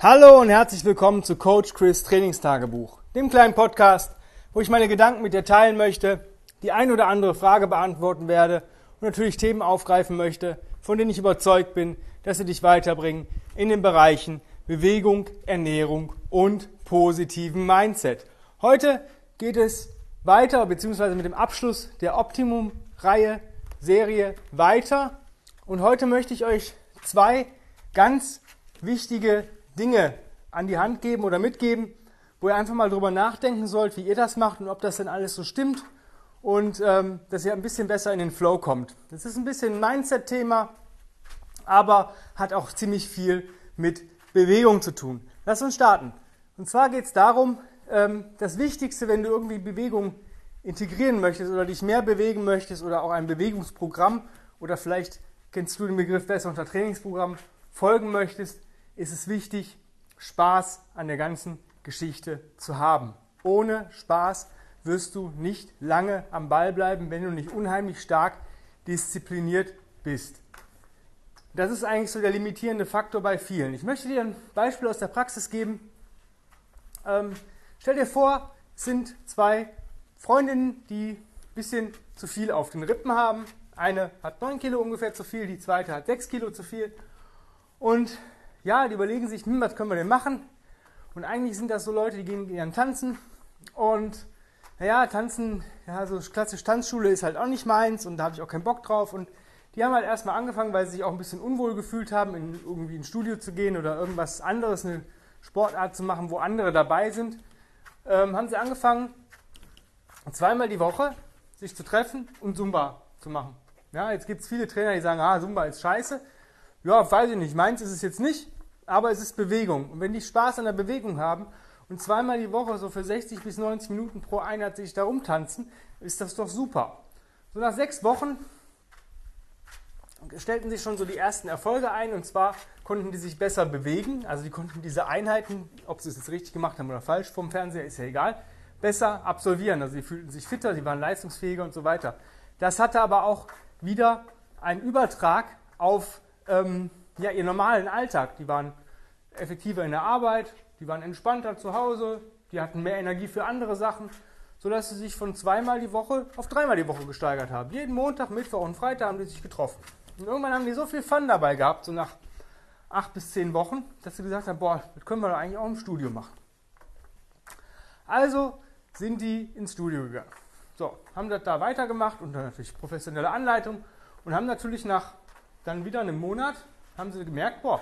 Hallo und herzlich willkommen zu Coach Chris Trainingstagebuch, dem kleinen Podcast, wo ich meine Gedanken mit dir teilen möchte, die ein oder andere Frage beantworten werde und natürlich Themen aufgreifen möchte, von denen ich überzeugt bin, dass sie dich weiterbringen in den Bereichen Bewegung, Ernährung und positiven Mindset. Heute geht es weiter, beziehungsweise mit dem Abschluss der Optimum-Reihe, Serie weiter. Und heute möchte ich euch zwei ganz wichtige Dinge an die Hand geben oder mitgeben, wo ihr einfach mal drüber nachdenken sollt, wie ihr das macht und ob das denn alles so stimmt und ähm, dass ihr ein bisschen besser in den Flow kommt. Das ist ein bisschen ein Mindset-Thema, aber hat auch ziemlich viel mit Bewegung zu tun. Lass uns starten. Und zwar geht es darum, ähm, das Wichtigste, wenn du irgendwie Bewegung integrieren möchtest oder dich mehr bewegen möchtest oder auch ein Bewegungsprogramm oder vielleicht kennst du den Begriff besser unter Trainingsprogramm folgen möchtest, ist es wichtig, Spaß an der ganzen Geschichte zu haben. Ohne Spaß wirst du nicht lange am Ball bleiben, wenn du nicht unheimlich stark diszipliniert bist. Das ist eigentlich so der limitierende Faktor bei vielen. Ich möchte dir ein Beispiel aus der Praxis geben. Ähm, stell dir vor, es sind zwei Freundinnen, die ein bisschen zu viel auf den Rippen haben. Eine hat 9 Kilo ungefähr zu viel, die zweite hat 6 Kilo zu viel. Und ja, die überlegen sich, hm, was können wir denn machen? Und eigentlich sind das so Leute, die gehen gerne tanzen. Und naja, tanzen, ja, so klassisch Tanzschule ist halt auch nicht meins und da habe ich auch keinen Bock drauf. Und die haben halt erstmal angefangen, weil sie sich auch ein bisschen unwohl gefühlt haben, in irgendwie ein Studio zu gehen oder irgendwas anderes, eine Sportart zu machen, wo andere dabei sind, ähm, haben sie angefangen, zweimal die Woche sich zu treffen und Zumba zu machen. Ja, jetzt gibt es viele Trainer, die sagen, ah, Zumba ist scheiße. Ja, weiß ich nicht. Meins ist es jetzt nicht, aber es ist Bewegung. Und wenn die Spaß an der Bewegung haben und zweimal die Woche so für 60 bis 90 Minuten pro Einheit sich da rumtanzen, ist das doch super. So nach sechs Wochen stellten sich schon so die ersten Erfolge ein und zwar konnten die sich besser bewegen, also die konnten diese Einheiten, ob sie es jetzt richtig gemacht haben oder falsch vom Fernseher, ist ja egal, besser absolvieren. Also sie fühlten sich fitter, sie waren leistungsfähiger und so weiter. Das hatte aber auch wieder einen Übertrag auf ähm, ja, ihren normalen Alltag. Die waren effektiver in der Arbeit, die waren entspannter zu Hause, die hatten mehr Energie für andere Sachen, sodass sie sich von zweimal die Woche auf dreimal die Woche gesteigert haben. Jeden Montag, Mittwoch und Freitag haben die sich getroffen. Und irgendwann haben die so viel Fun dabei gehabt, so nach acht bis zehn Wochen, dass sie gesagt haben, boah, das können wir doch eigentlich auch im Studio machen. Also sind die ins Studio gegangen. So, haben das da weitergemacht dann natürlich professionelle Anleitung und haben natürlich nach dann wieder einem Monat, haben sie gemerkt, boah,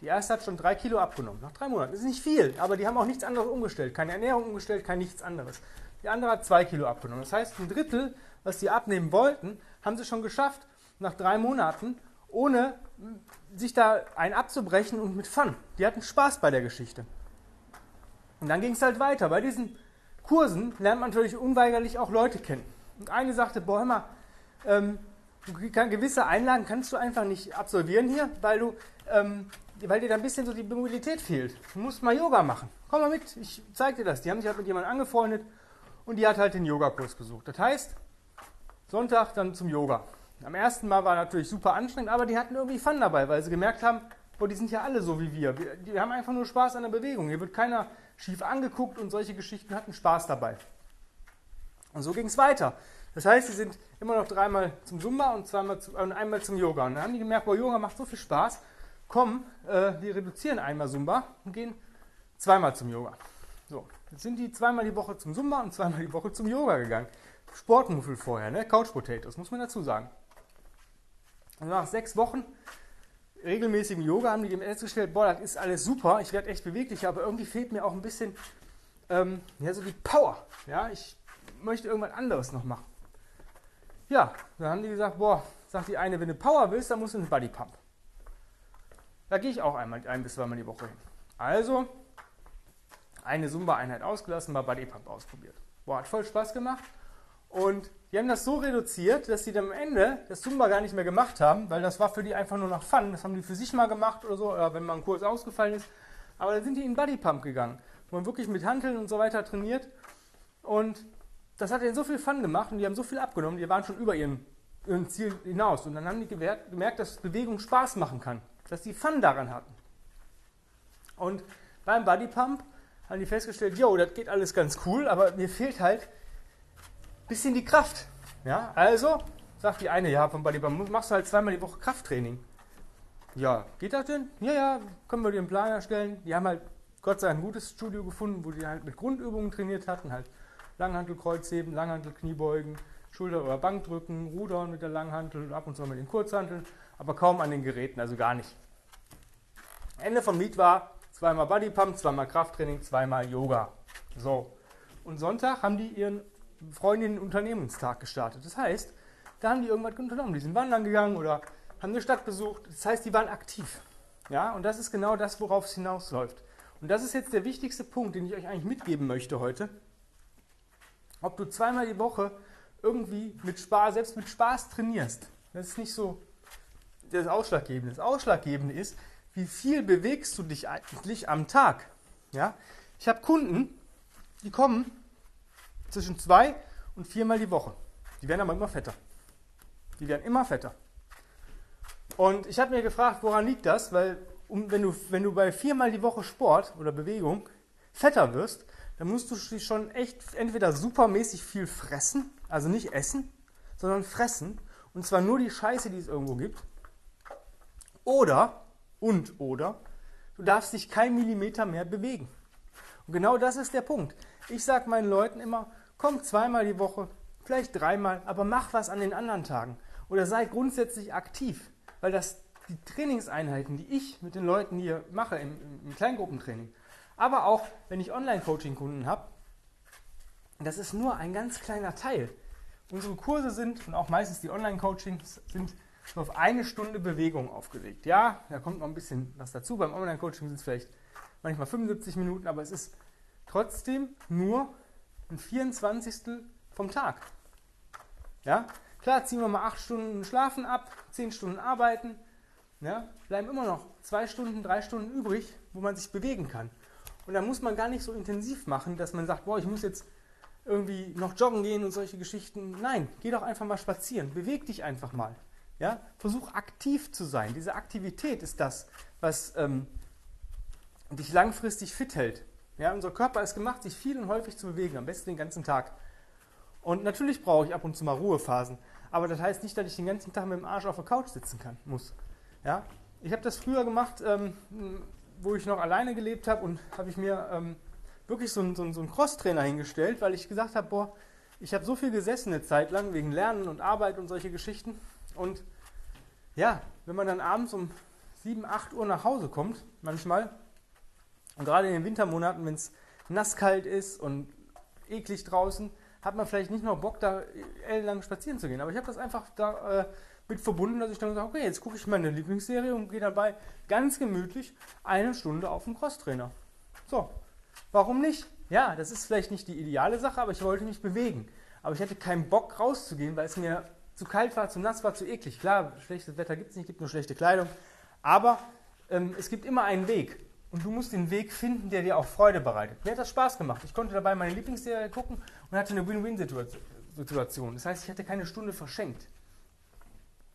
die erste hat schon drei Kilo abgenommen. Nach drei Monaten. Das ist nicht viel, aber die haben auch nichts anderes umgestellt. Keine Ernährung umgestellt, kein nichts anderes. Die andere hat zwei Kilo abgenommen. Das heißt, ein Drittel, was sie abnehmen wollten, haben sie schon geschafft nach drei Monaten, ohne sich da ein abzubrechen und mit Fun. Die hatten Spaß bei der Geschichte. Und dann ging es halt weiter. Bei diesen Kursen lernt man natürlich unweigerlich auch Leute kennen. Und eine sagte, boah, hör mal, ähm, gewisse Einlagen kannst du einfach nicht absolvieren hier, weil du, ähm, weil dir da ein bisschen so die Mobilität fehlt. Du musst mal Yoga machen. Komm mal mit, ich zeig dir das. Die haben sich halt mit jemandem angefreundet und die hat halt den Yogakurs gesucht. Das heißt, Sonntag dann zum Yoga. Am ersten Mal war natürlich super anstrengend, aber die hatten irgendwie Fun dabei, weil sie gemerkt haben, boah, die sind ja alle so wie wir. wir. Die haben einfach nur Spaß an der Bewegung. Hier wird keiner schief angeguckt und solche Geschichten hatten Spaß dabei. Und so ging es weiter. Das heißt, sie sind immer noch dreimal zum Zumba und, zweimal zu, und einmal zum Yoga. Und dann haben die gemerkt, boah, Yoga macht so viel Spaß. Komm, äh, wir reduzieren einmal Zumba und gehen zweimal zum Yoga. So, jetzt sind die zweimal die Woche zum Zumba und zweimal die Woche zum Yoga gegangen. Sportmuffel vorher, ne? Couch Potatoes, muss man dazu sagen. Und nach sechs Wochen regelmäßigem Yoga haben die dem festgestellt, boah, das ist alles super, ich werde echt beweglicher, aber irgendwie fehlt mir auch ein bisschen ähm, ja, so die Power. Ja, ich möchte irgendwas anderes noch machen. Ja, dann haben die gesagt, boah, sagt die eine, wenn du Power willst, dann musst du einen Bodypump. Da gehe ich auch einmal ein bis zweimal die Woche hin. Also eine Zumba-Einheit ausgelassen, mal Bodypump ausprobiert. Boah, hat voll Spaß gemacht. Und die haben das so reduziert, dass sie dann am Ende das Zumba gar nicht mehr gemacht haben, weil das war für die einfach nur noch Fun. Das haben die für sich mal gemacht oder so, oder wenn mal ein Kurs ausgefallen ist. Aber dann sind die in Bodypump gegangen, wo man wirklich mit Hanteln und so weiter trainiert. Und das hat ihnen so viel Fun gemacht und die haben so viel abgenommen, die waren schon über ihren, ihren Ziel hinaus. Und dann haben die gemerkt, dass Bewegung Spaß machen kann, dass die Fun daran hatten. Und beim Bodypump haben die festgestellt, jo, das geht alles ganz cool, aber mir fehlt halt ein bisschen die Kraft. Ja, also sagt die eine, ja, vom Bodypump machst du halt zweimal die Woche Krafttraining. Ja, geht das denn? Ja, ja, können wir dir einen Plan erstellen. Die haben halt Gott sei Dank ein gutes Studio gefunden, wo die halt mit Grundübungen trainiert hatten, halt Langhantel, Kreuzheben, Langhantel, Kniebeugen, Schulter- oder Bankdrücken, Rudern mit der Langhantel, ab und zu mit den Kurzhanteln, aber kaum an den Geräten, also gar nicht. Ende vom Lied war zweimal Bodypump, zweimal Krafttraining, zweimal Yoga. So. Und Sonntag haben die ihren Freundinnen Unternehmungstag gestartet. Das heißt, da haben die irgendwas unternommen. Die sind wandern gegangen oder haben eine Stadt besucht. Das heißt, die waren aktiv. Ja, und das ist genau das, worauf es hinausläuft. Und das ist jetzt der wichtigste Punkt, den ich euch eigentlich mitgeben möchte heute. Ob du zweimal die Woche irgendwie mit Spaß, selbst mit Spaß trainierst, das ist nicht so das Ausschlaggebende. Das Ausschlaggebende ist, wie viel bewegst du dich eigentlich am Tag? Ja? Ich habe Kunden, die kommen zwischen zwei und viermal die Woche. Die werden aber immer fetter. Die werden immer fetter. Und ich habe mir gefragt, woran liegt das? Weil um, wenn, du, wenn du bei viermal die Woche Sport oder Bewegung fetter wirst, dann musst du dich schon echt entweder supermäßig viel fressen, also nicht essen, sondern fressen. Und zwar nur die Scheiße, die es irgendwo gibt. Oder, und oder, du darfst dich kein Millimeter mehr bewegen. Und genau das ist der Punkt. Ich sage meinen Leuten immer, komm zweimal die Woche, vielleicht dreimal, aber mach was an den anderen Tagen. Oder sei grundsätzlich aktiv, weil das die Trainingseinheiten, die ich mit den Leuten hier mache im, im Kleingruppentraining, aber auch wenn ich Online-Coaching-Kunden habe, das ist nur ein ganz kleiner Teil. Unsere Kurse sind und auch meistens die Online-Coachings sind auf eine Stunde Bewegung aufgelegt. Ja, da kommt noch ein bisschen was dazu. Beim Online-Coaching sind es vielleicht manchmal 75 Minuten, aber es ist trotzdem nur ein 24. vom Tag. Ja, klar, ziehen wir mal 8 Stunden Schlafen ab, 10 Stunden arbeiten, ja, bleiben immer noch 2 Stunden, 3 Stunden übrig, wo man sich bewegen kann. Und da muss man gar nicht so intensiv machen, dass man sagt, boah, ich muss jetzt irgendwie noch joggen gehen und solche Geschichten. Nein, geh doch einfach mal spazieren, beweg dich einfach mal. Ja? Versuch aktiv zu sein. Diese Aktivität ist das, was ähm, dich langfristig fit hält. Ja, unser Körper ist gemacht, sich viel und häufig zu bewegen, am besten den ganzen Tag. Und natürlich brauche ich ab und zu mal Ruhephasen, aber das heißt nicht, dass ich den ganzen Tag mit dem Arsch auf der Couch sitzen kann, muss. Ja? Ich habe das früher gemacht, ähm, wo ich noch alleine gelebt habe und habe ich mir ähm, wirklich so einen, so so einen Cross-Trainer hingestellt, weil ich gesagt habe, boah, ich habe so viel gesessen eine Zeit lang wegen Lernen und Arbeit und solche Geschichten. Und ja, wenn man dann abends um 7, 8 Uhr nach Hause kommt, manchmal, und gerade in den Wintermonaten, wenn es nasskalt ist und eklig draußen, hat man vielleicht nicht noch Bock, da ellenlang spazieren zu gehen. Aber ich habe das einfach da äh, mit verbunden, dass ich dann sage, okay, jetzt gucke ich meine Lieblingsserie und gehe dabei ganz gemütlich eine Stunde auf den Crosstrainer. So, warum nicht? Ja, das ist vielleicht nicht die ideale Sache, aber ich wollte mich bewegen. Aber ich hatte keinen Bock rauszugehen, weil es mir zu kalt war, zu nass war, zu eklig. Klar, schlechtes Wetter gibt es nicht, gibt nur schlechte Kleidung. Aber ähm, es gibt immer einen Weg. Und du musst den Weg finden, der dir auch Freude bereitet. Mir hat das Spaß gemacht. Ich konnte dabei meine Lieblingsserie gucken und hatte eine Win-Win-Situation. Das heißt, ich hatte keine Stunde verschenkt.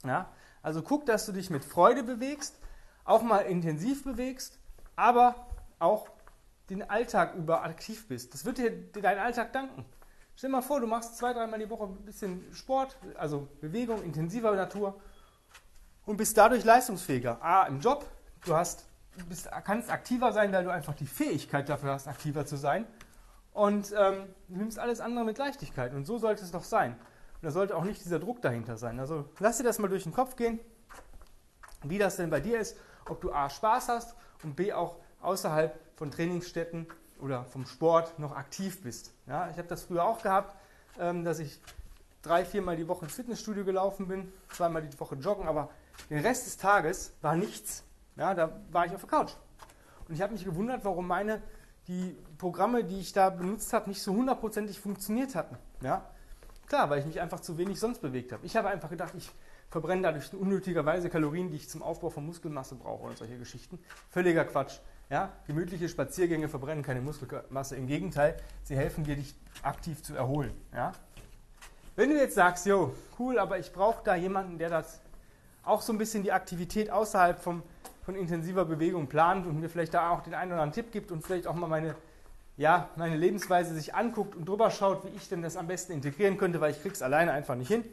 Ja? Also guck, dass du dich mit Freude bewegst, auch mal intensiv bewegst, aber auch den Alltag über aktiv bist. Das wird dir deinen Alltag danken. Stell dir mal vor, du machst zwei, dreimal die Woche ein bisschen Sport, also Bewegung, intensiver Natur und bist dadurch leistungsfähiger. A, im Job, du hast, bist, kannst aktiver sein, weil du einfach die Fähigkeit dafür hast, aktiver zu sein. Und ähm, du nimmst alles andere mit Leichtigkeit. Und so sollte es doch sein. Und da sollte auch nicht dieser Druck dahinter sein. Also lass dir das mal durch den Kopf gehen, wie das denn bei dir ist, ob du A Spaß hast und B auch außerhalb von Trainingsstätten oder vom Sport noch aktiv bist. Ja, ich habe das früher auch gehabt, ähm, dass ich drei, viermal die Woche ins Fitnessstudio gelaufen bin, zweimal die Woche joggen, aber den Rest des Tages war nichts. Ja, da war ich auf der Couch. Und ich habe mich gewundert, warum meine die Programme, die ich da benutzt habe, nicht so hundertprozentig funktioniert hatten. Ja? Klar, weil ich mich einfach zu wenig sonst bewegt habe. Ich habe einfach gedacht, ich verbrenne dadurch unnötigerweise Kalorien, die ich zum Aufbau von Muskelmasse brauche und solche Geschichten. Völliger Quatsch. Ja? Gemütliche Spaziergänge verbrennen keine Muskelmasse. Im Gegenteil, sie helfen dir, dich aktiv zu erholen. Ja? Wenn du jetzt sagst, jo, cool, aber ich brauche da jemanden, der das auch so ein bisschen die Aktivität außerhalb vom von intensiver Bewegung plant und mir vielleicht da auch den einen oder anderen Tipp gibt und vielleicht auch mal meine, ja, meine Lebensweise sich anguckt und drüber schaut, wie ich denn das am besten integrieren könnte, weil ich krieg's alleine einfach nicht hin,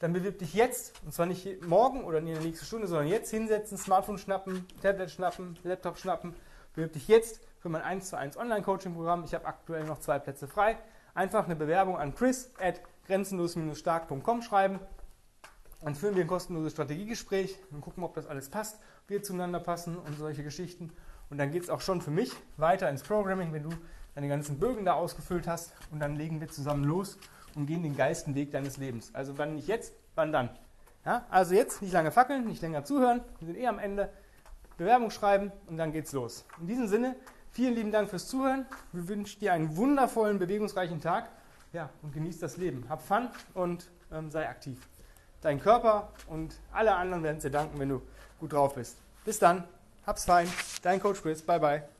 dann bewirb dich jetzt, und zwar nicht morgen oder in der nächsten Stunde, sondern jetzt hinsetzen, Smartphone schnappen, Tablet schnappen, Laptop schnappen, bewirb dich jetzt für mein 1 zu 1 Online-Coaching-Programm. Ich habe aktuell noch zwei Plätze frei. Einfach eine Bewerbung an chris at grenzenlos-stark.com schreiben. Dann führen wir ein kostenloses Strategiegespräch und gucken, ob das alles passt, wir zueinander passen und solche Geschichten. Und dann geht es auch schon für mich weiter ins Programming, wenn du deine ganzen Bögen da ausgefüllt hast. Und dann legen wir zusammen los und gehen den geilsten Weg deines Lebens. Also wann nicht jetzt, wann dann. Ja, also jetzt nicht lange fackeln, nicht länger zuhören. Wir sind eh am Ende. Bewerbung schreiben und dann geht's los. In diesem Sinne, vielen lieben Dank fürs Zuhören. Wir wünschen dir einen wundervollen, bewegungsreichen Tag. Ja, und genieß das Leben. Hab Fun und ähm, sei aktiv. Dein Körper und alle anderen werden es dir danken, wenn du gut drauf bist. Bis dann. Hab's fein. Dein Coach Chris. Bye, bye.